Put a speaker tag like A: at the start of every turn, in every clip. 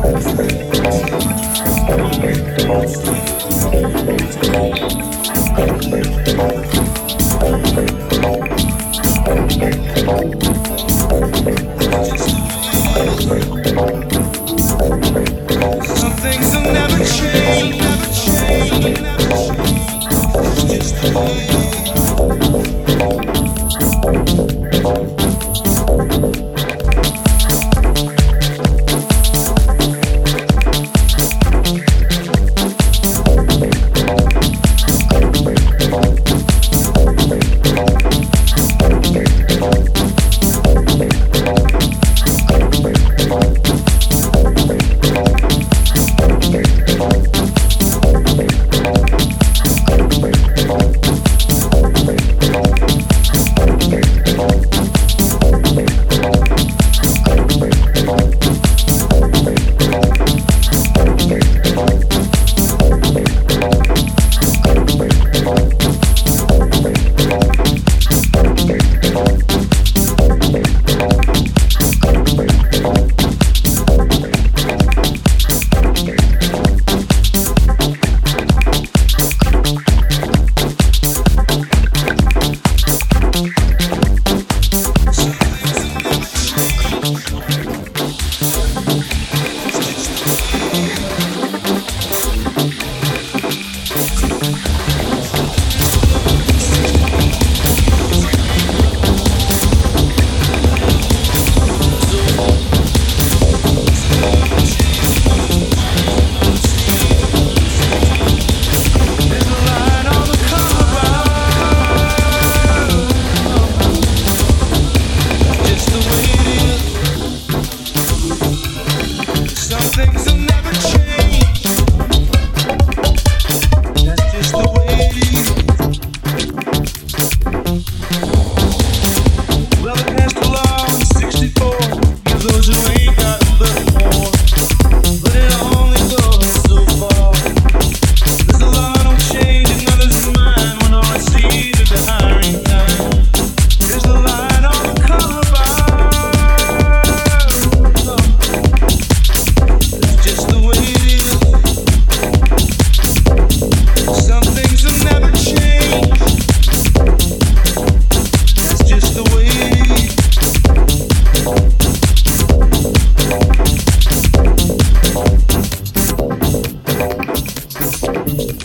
A: Some things will never change.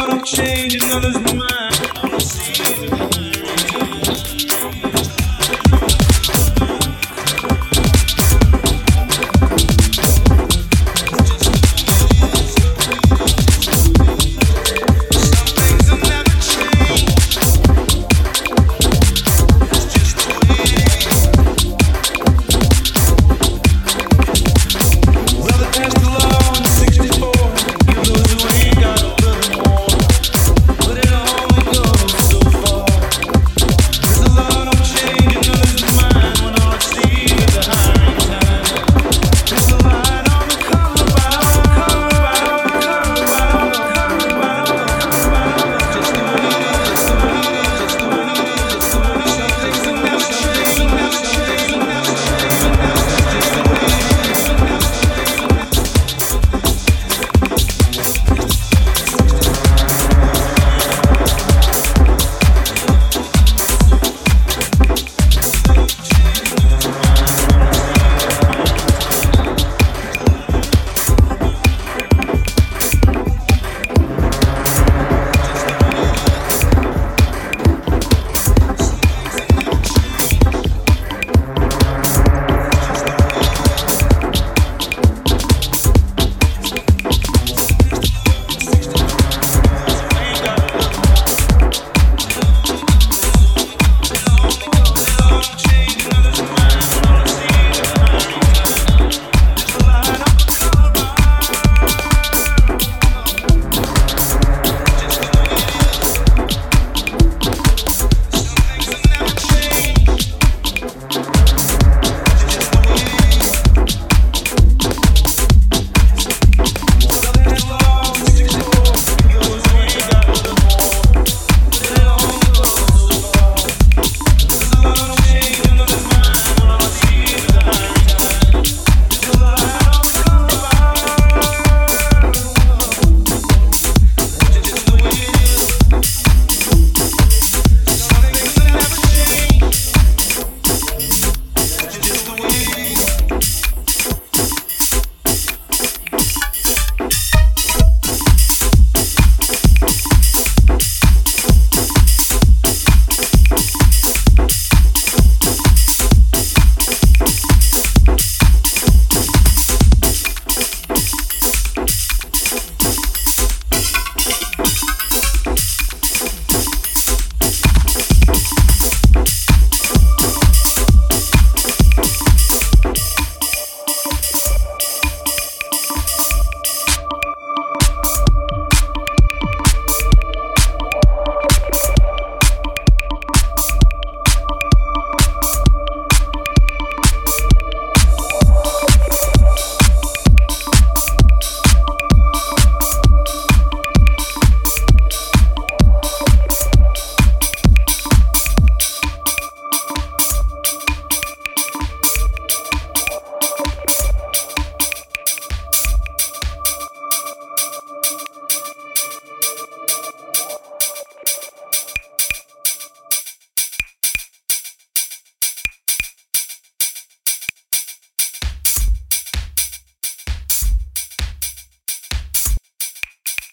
A: But I'm changing others' minds.